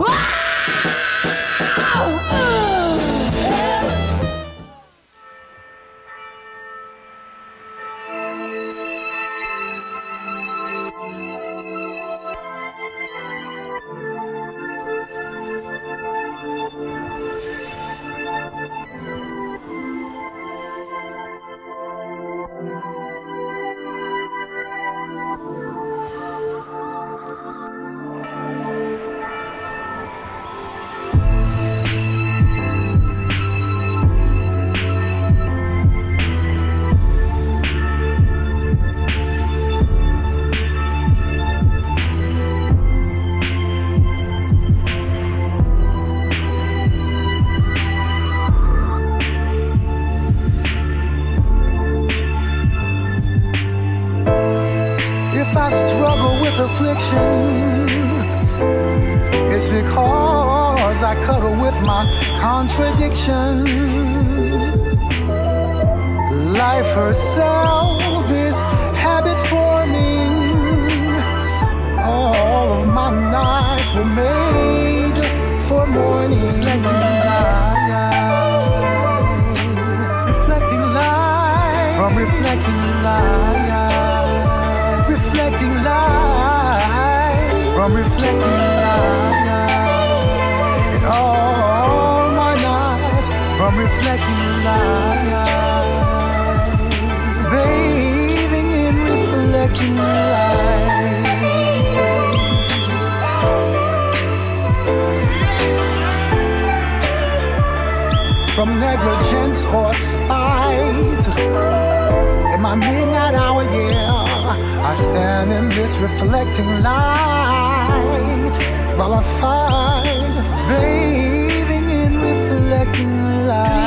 If for morning. Reflecting light, reflecting light, from reflecting light. Reflecting light. From reflecting light. In all my nights. From reflecting light. Bathing in reflecting light from negligence or spite in my midnight hour, yeah, I stand in this reflecting light while I fight, bathing in reflecting light.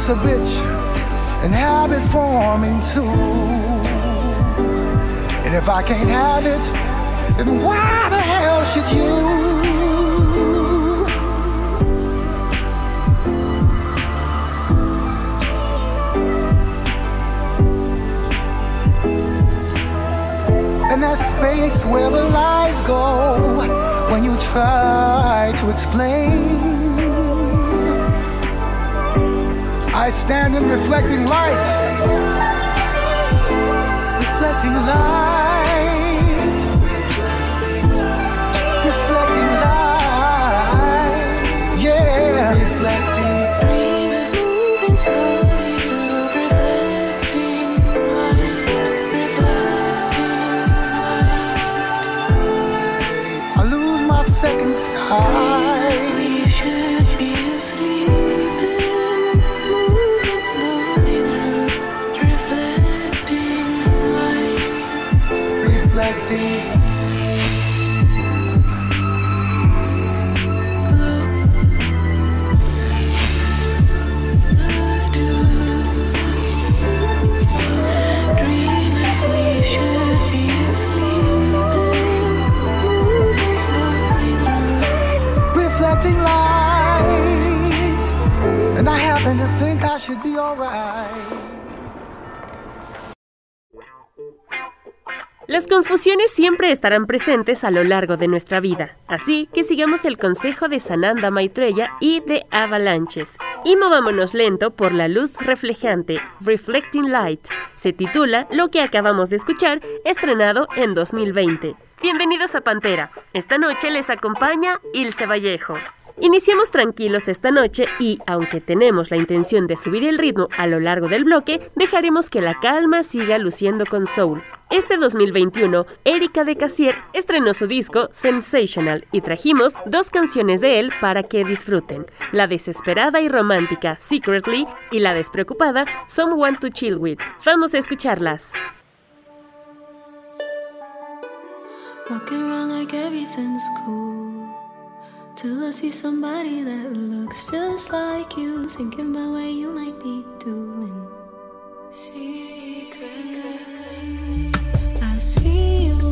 Life's a bitch and habit forming too. And if I can't have it, then why the hell should you? And that space where the lies go when you try to explain. I stand in reflecting light. Reflecting light. Reflecting light. Yeah. Reflecting. Dream moving slowly through reflecting light, reflecting light. I lose my second sight. Las confusiones siempre estarán presentes a lo largo de nuestra vida, así que sigamos el consejo de Sananda Maitreya y de Avalanches. Y movámonos lento por la luz reflejante, Reflecting Light. Se titula Lo que acabamos de escuchar, estrenado en 2020. Bienvenidos a Pantera. Esta noche les acompaña Ilse Vallejo. Iniciamos tranquilos esta noche y, aunque tenemos la intención de subir el ritmo a lo largo del bloque, dejaremos que la calma siga luciendo con Soul. Este 2021, Erika de Casier estrenó su disco Sensational y trajimos dos canciones de él para que disfruten. La desesperada y romántica Secretly y la despreocupada Someone to Chill With. Vamos a escucharlas. Till I see somebody that looks just like you. Thinking about what you might be doing. Secretly, I see you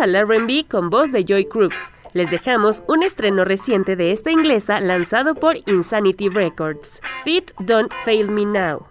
Al RB ah. con voz de Joy Crooks. Les dejamos un estreno reciente de esta inglesa lanzado por Insanity Records, Fit Don't Fail Me Now.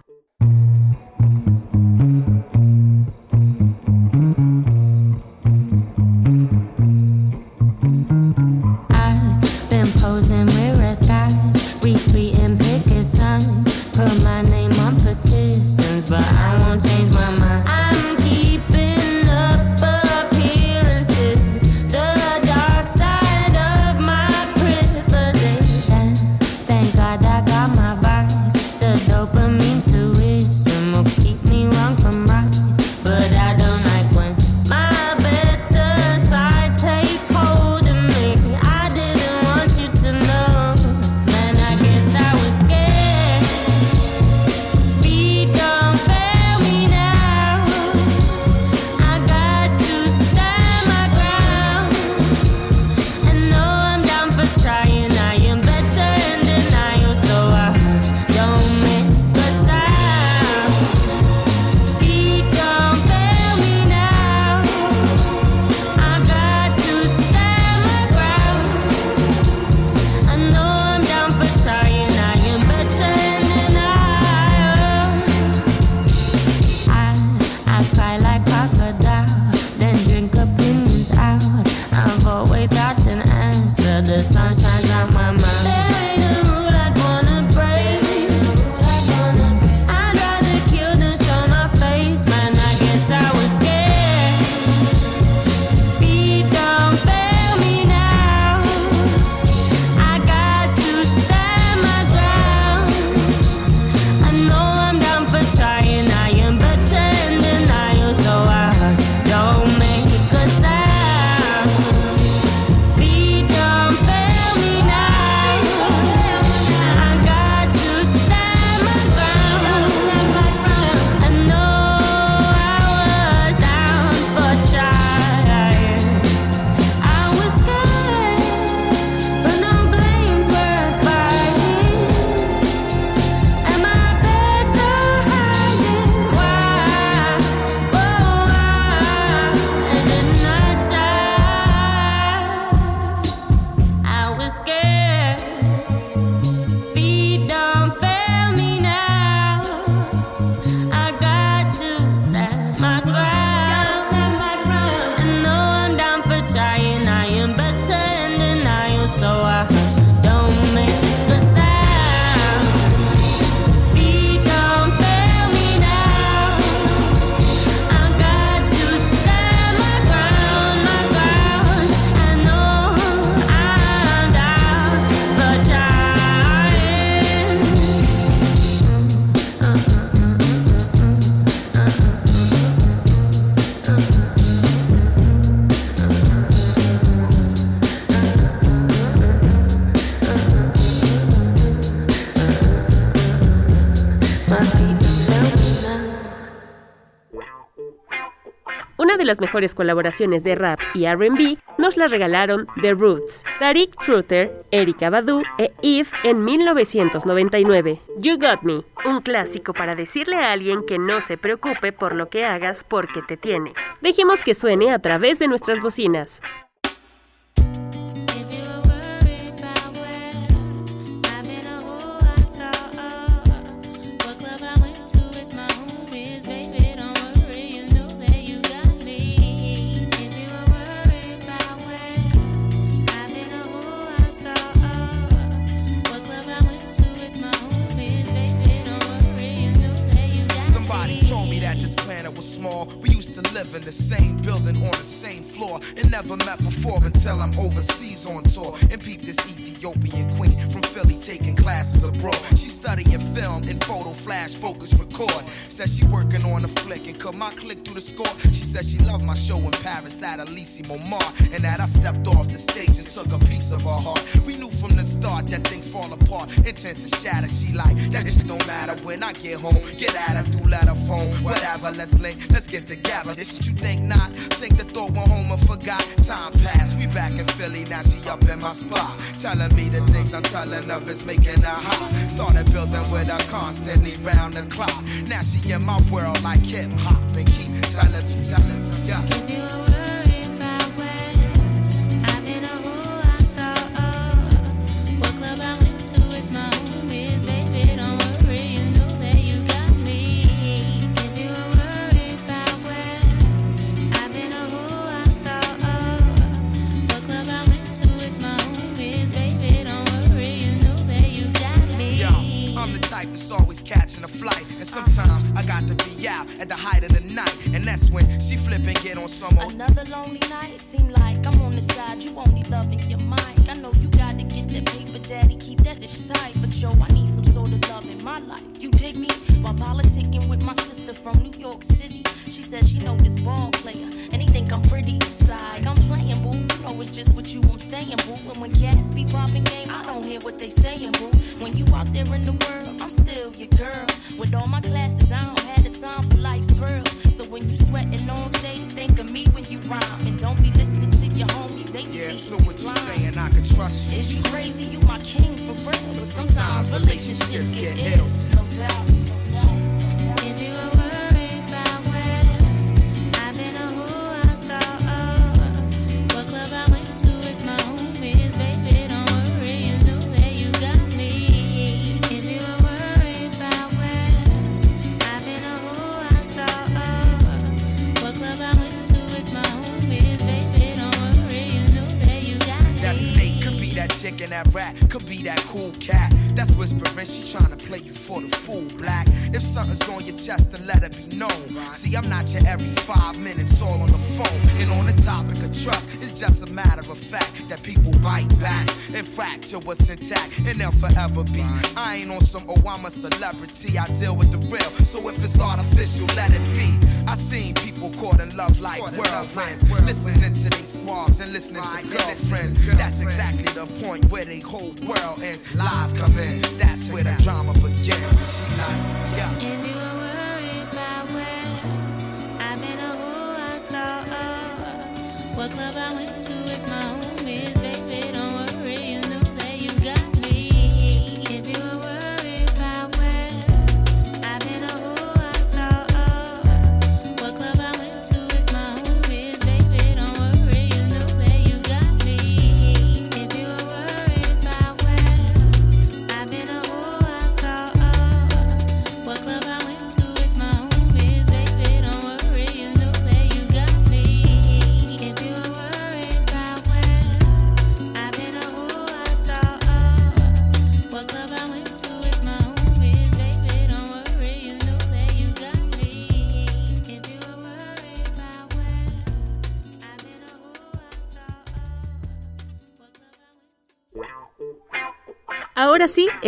Las mejores colaboraciones de rap y RB nos la regalaron The Roots, Tariq Truter, Erika Badu e Eve en 1999. You Got Me, un clásico para decirle a alguien que no se preocupe por lo que hagas porque te tiene. Dejemos que suene a través de nuestras bocinas. To live in the same building on the same floor and never met before until I'm overseas on tour and peep this Ethiopian queen from Philly taking classes abroad. She studying film and photo flash focus record. Says she working on a flick and cut my click through the score. She says she loved my show in Paris at Elysee Montmartre and that I stepped off the stage and took a piece of her heart. We knew from the start that things fall apart, intent to shatter. She like that just don't matter when I get home. Get at her through letter phone, whatever. Let's link, let's get together. This shit you think not? Think the thought went home and forgot. Time passed, we back in Philly now. She up in my spot, telling me the things I'm telling of is making her hot. Started building with her constantly round the clock. Now she in my world like hip hop and keep telling telling yeah. Got to be out at the height of the night. And that's when she flip and get on some old. Another lonely night, seem like I'm on the side. You only loving your mind. I know you daddy. Keep that dish tight. But yo, I need some sort of love in my life. You dig me? While politicking with my sister from New York City. She says she know this ball player. And he think I'm pretty. Side, I'm playing, boo. You know it's just with you I'm staying, boo. And when cats be popping game, I don't hear what they saying, boo. When you out there in the world, I'm still your girl. With all my classes, I don't have the time for life's thrills. So when you sweating on stage, think of me when you rhyme. And don't be listening to your homies, they be Yeah, so what you blind. saying? I can trust you. Is you crazy? You my king for real. But sometimes relationships get ill. No doubt. That rat, could be that cool cat. That's whispering, she tryna play you for the fool, black. If something's on your chest, then let it be known. See, I'm not your every five minutes all on the phone. And on the topic of trust, it's just a matter of fact that people bite back and fracture what's intact, and they'll forever be. I ain't on some, oh, I'm a celebrity, I deal with the real. So if it's artificial, let it be. I seen people caught in love like whirlwinds, listening to these squads and listening to girlfriends. That's exactly the point where they whole world ends. Lies come in, that's where the drama begins. And she like, yeah.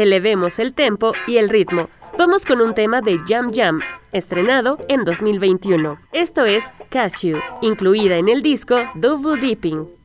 Elevemos el tempo y el ritmo. Vamos con un tema de Jam Jam, estrenado en 2021. Esto es Cashew, incluida en el disco Double Dipping.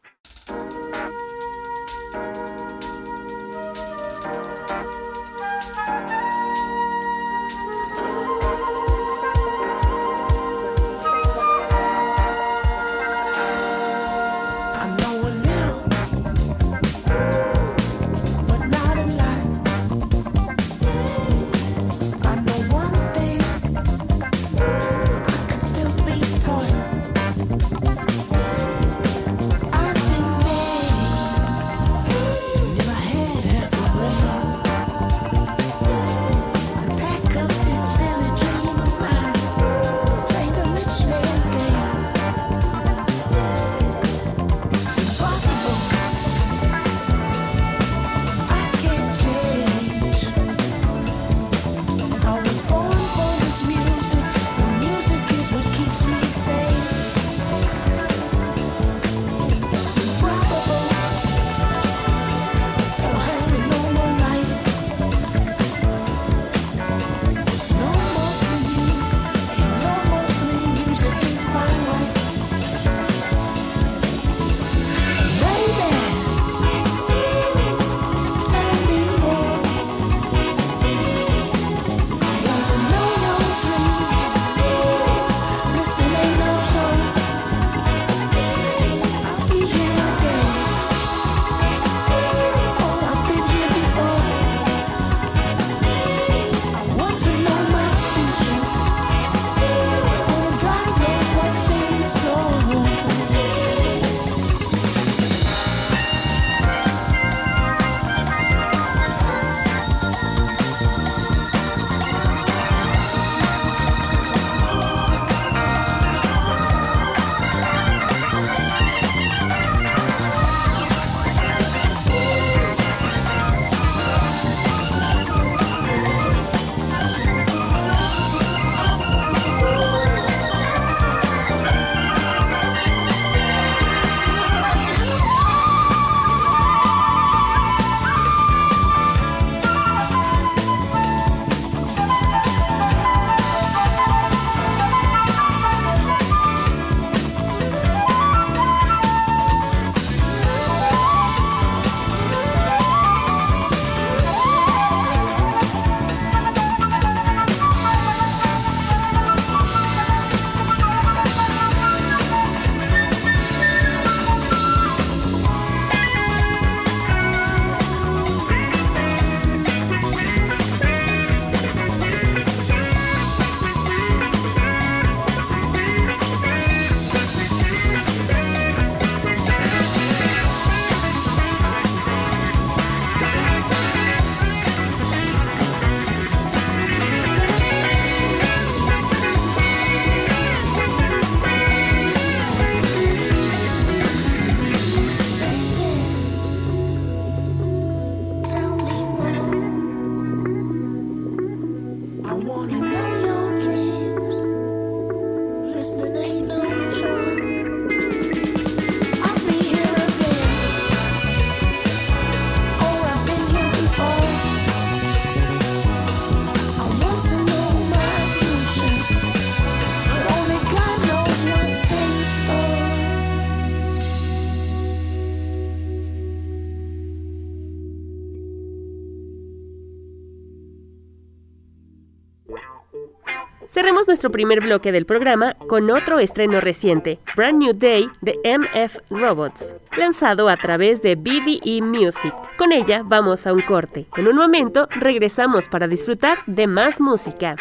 nuestro primer bloque del programa con otro estreno reciente, Brand New Day de MF Robots, lanzado a través de BDE Music. Con ella vamos a un corte. En un momento regresamos para disfrutar de más música.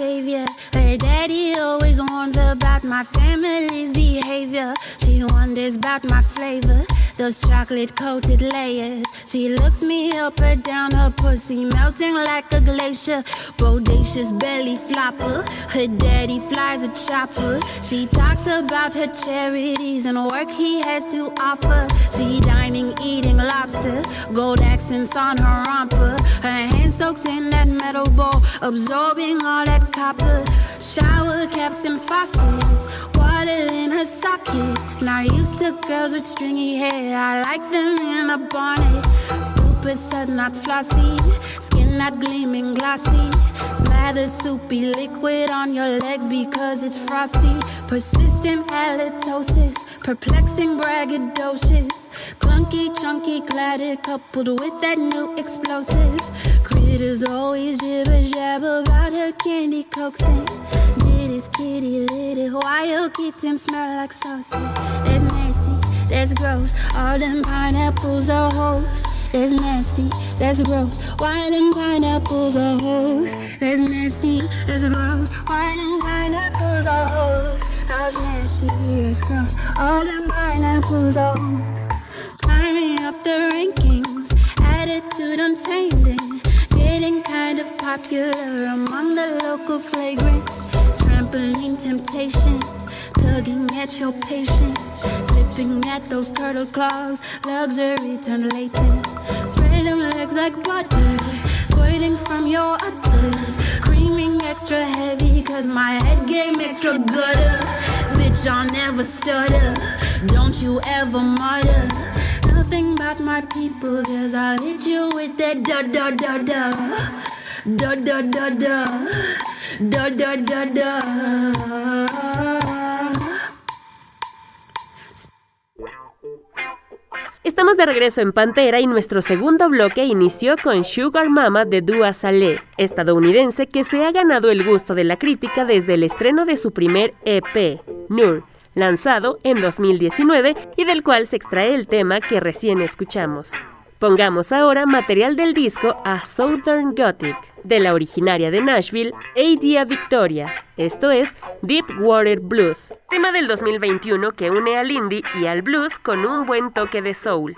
savior. Her daddy always warns about my family's behavior. She wonders about my flavor those chocolate coated layers. She looks me up and down, her pussy melting like a glacier. Bodacious belly flopper, her daddy flies a chopper. She talks about her charities and work he has to offer. She dining, eating lobster, gold accents on her romper. Her hands soaked in that metal bowl, absorbing all that copper. Shower caps and faucets, water in her socket. Not used to girls with stringy hair. I like them in a bonnet. Super suds, not flossy. Skin not gleaming glossy. Slather soupy liquid on your legs because it's frosty. Persistent halitosis. Perplexing braggadocious. Clunky, chunky, cladded, coupled with that new explosive. Critters always jibber jabber about her candy coaxing. Did kitty litty wild kitten smell like sausage? It's nasty, that's gross. All them pineapples are hoes. That's nasty, that's gross. Why them pineapples are hoes? That's nasty, that's gross. Why them pineapples are hoes? That's nasty, that's gross. All them pineapples are. Climbing up the rankings, attitude untaming. Getting kind of popular among the local flagrants. Trampoline temptations, tugging at your patience. Flipping at those turtle claws, luxury turned latent. Spread them legs like butter, squirting from your udders. Creaming extra heavy, cause my head game extra gooder. Bitch, I'll never stutter. Don't you ever mutter. Nothing about my people, cause I'll hit you with that da da da da. Da da da da. Da da da da. Estamos de regreso en Pantera y nuestro segundo bloque inició con Sugar Mama de Dua Saleh, estadounidense que se ha ganado el gusto de la crítica desde el estreno de su primer EP, Nur, lanzado en 2019 y del cual se extrae el tema que recién escuchamos. Pongamos ahora material del disco a Southern Gothic, de la originaria de Nashville, Adia Victoria, esto es Deep Water Blues, tema del 2021 que une al indie y al blues con un buen toque de soul.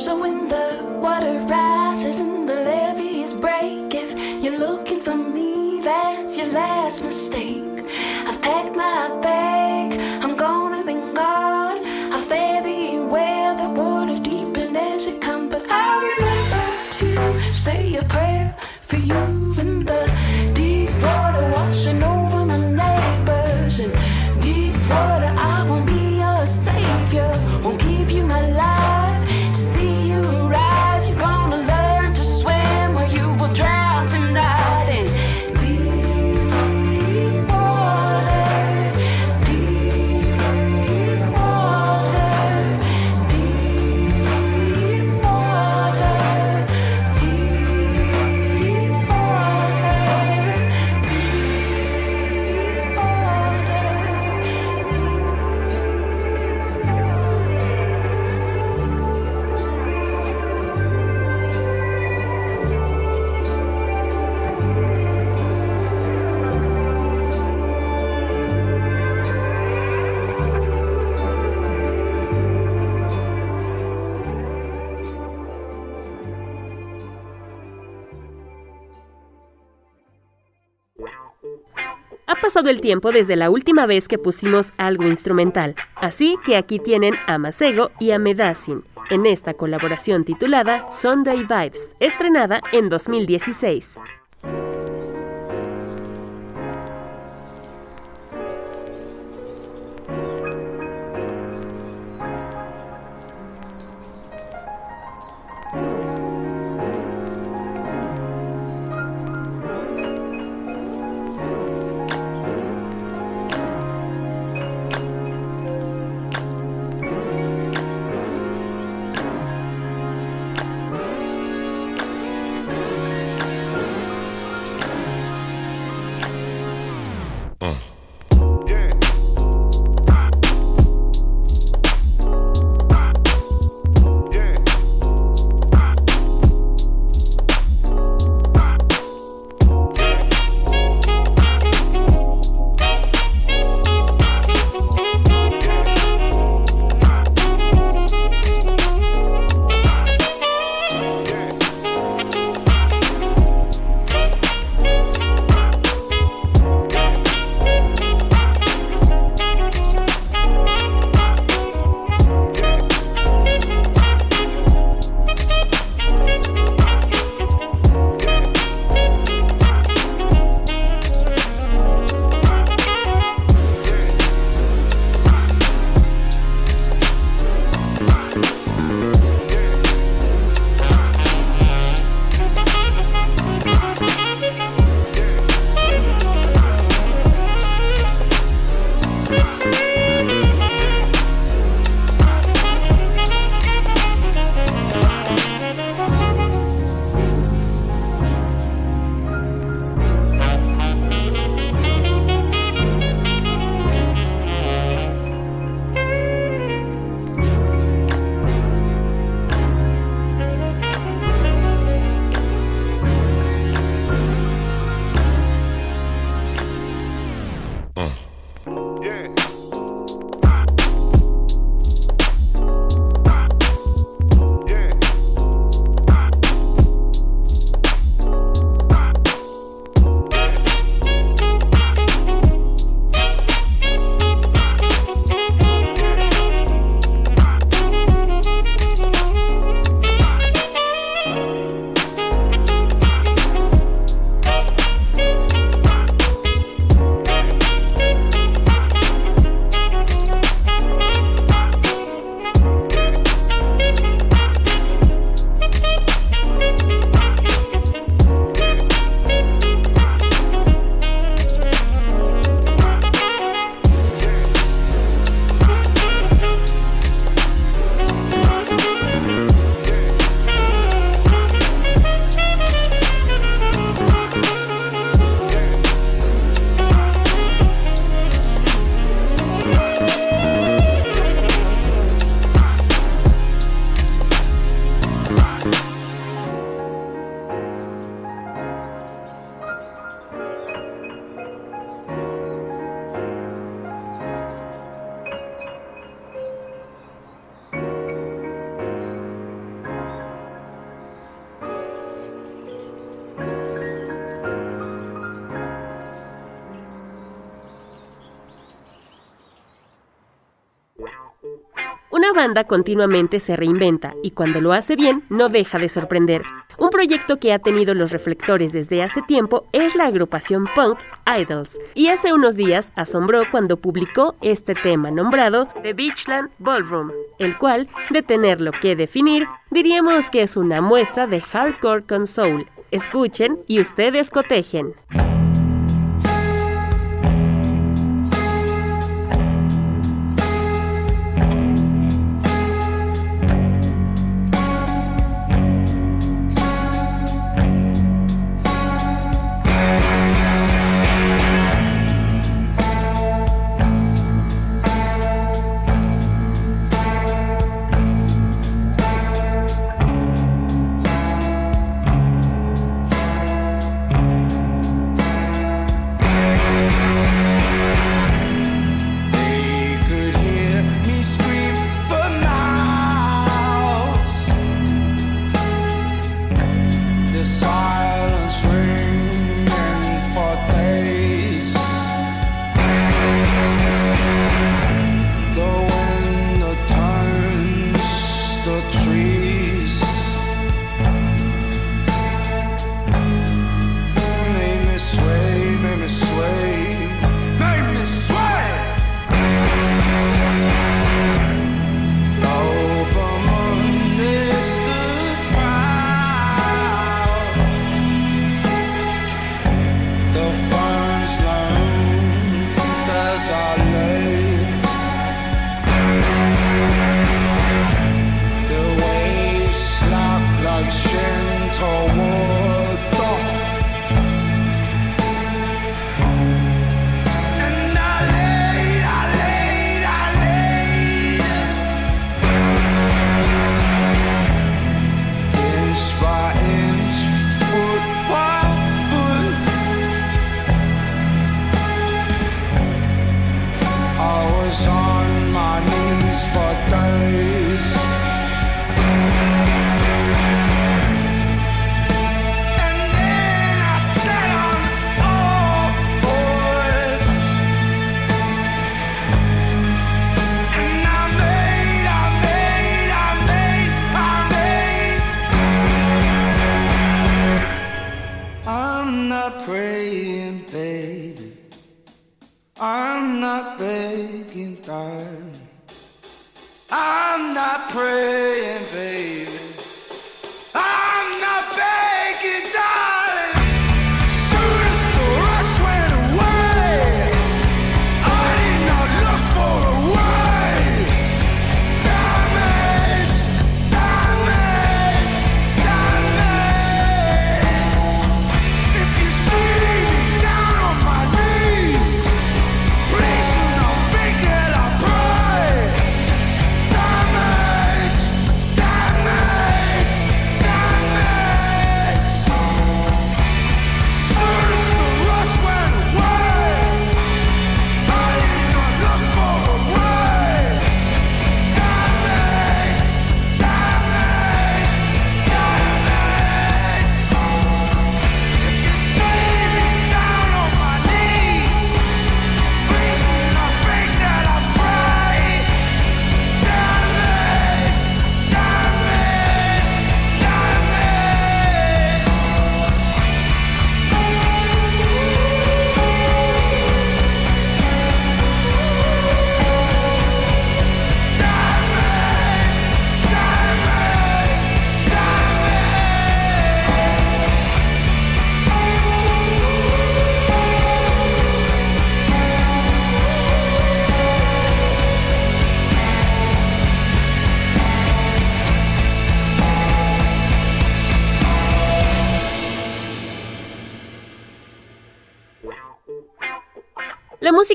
So when the water rises and the levees break, if you're looking for me, that's your last mistake. I've packed my bag, pasado el tiempo desde la última vez que pusimos algo instrumental, así que aquí tienen a Masego y a Medacin en esta colaboración titulada Sunday Vibes, estrenada en 2016. Una banda continuamente se reinventa y cuando lo hace bien no deja de sorprender. Un proyecto que ha tenido los reflectores desde hace tiempo es la agrupación punk Idols y hace unos días asombró cuando publicó este tema nombrado The Beachland Ballroom, el cual, de tenerlo que definir, diríamos que es una muestra de hardcore con soul. Escuchen y ustedes cotejen.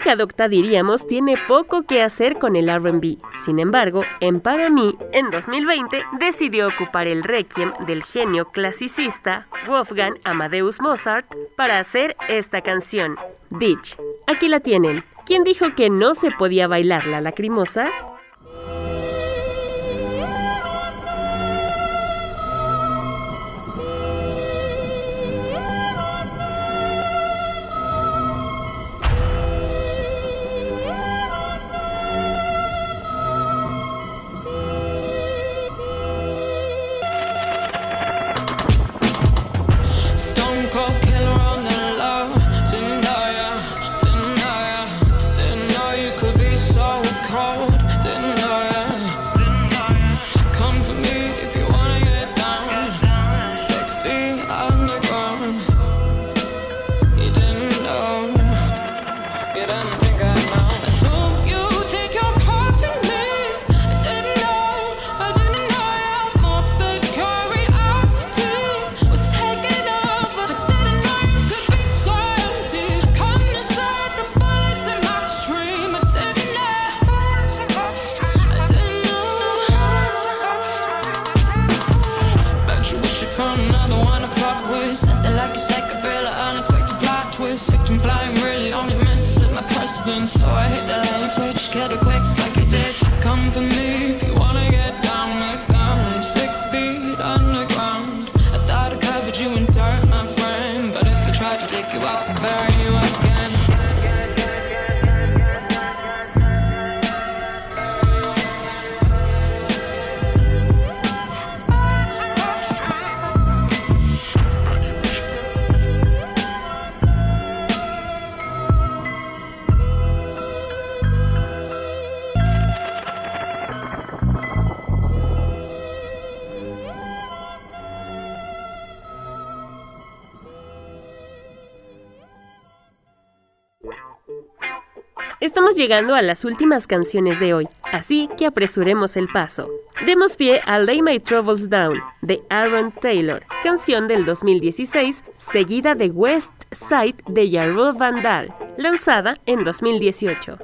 música diríamos, tiene poco que hacer con el RB. Sin embargo, en Para mí, en 2020, decidió ocupar el requiem del genio clasicista Wolfgang Amadeus Mozart para hacer esta canción, Ditch. Aquí la tienen. ¿Quién dijo que no se podía bailar la lacrimosa? llegando a las últimas canciones de hoy, así que apresuremos el paso. Demos pie a Lay My Troubles Down de Aaron Taylor, canción del 2016, seguida de West Side de Yarrow Vandal, lanzada en 2018.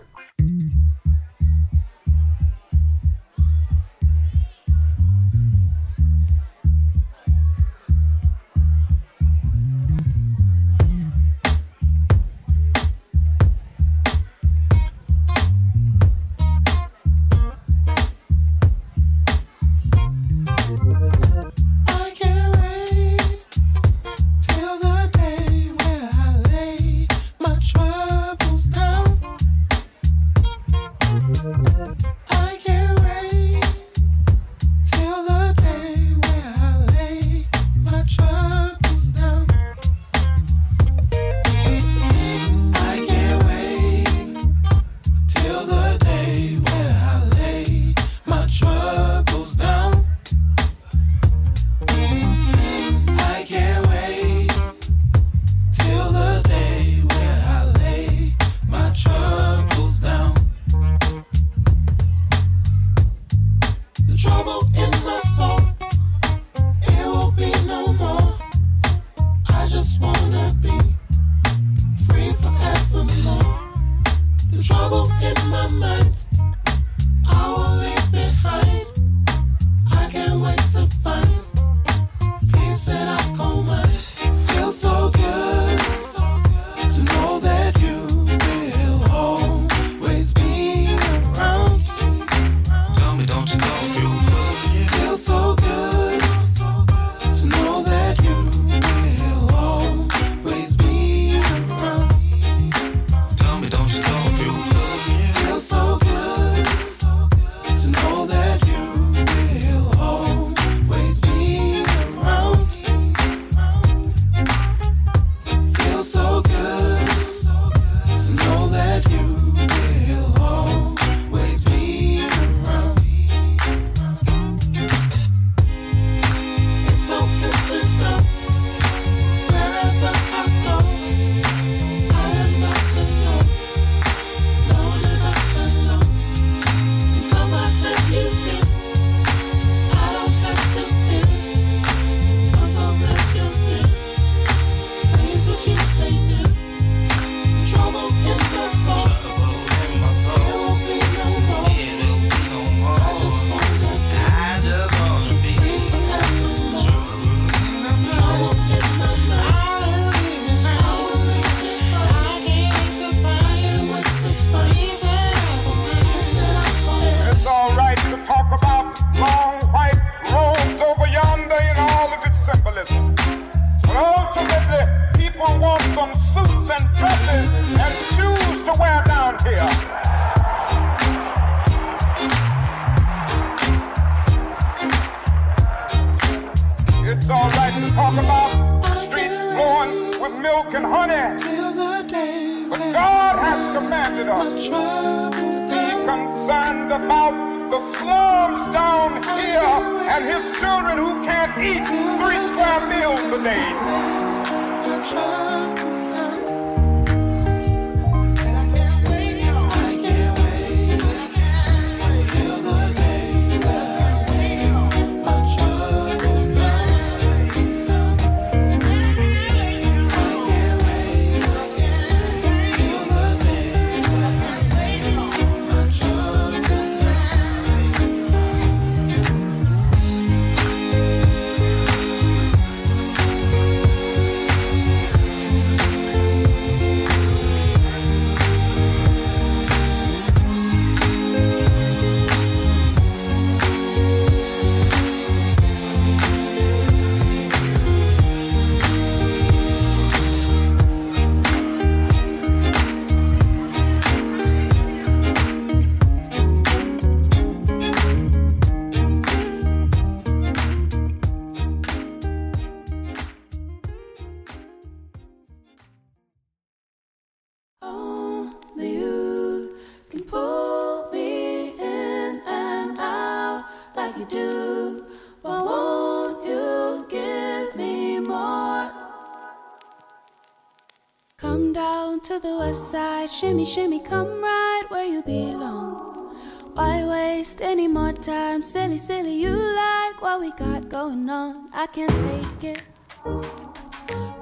the west side. Shimmy, shimmy, come right where you belong. Why waste any more time? Silly, silly, you like what we got going on. I can't take it.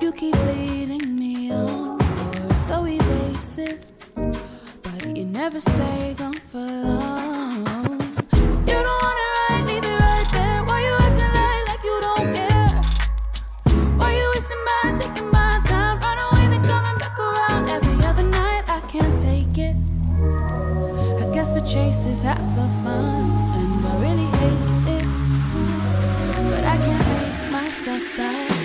You keep leading me on. You're so evasive, but you never stay gone for long. If you don't wanna star.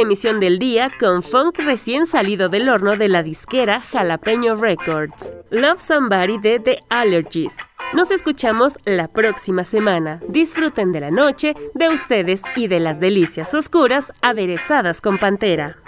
emisión del día con funk recién salido del horno de la disquera Jalapeño Records, Love Somebody de The Allergies. Nos escuchamos la próxima semana. Disfruten de la noche, de ustedes y de las delicias oscuras aderezadas con pantera.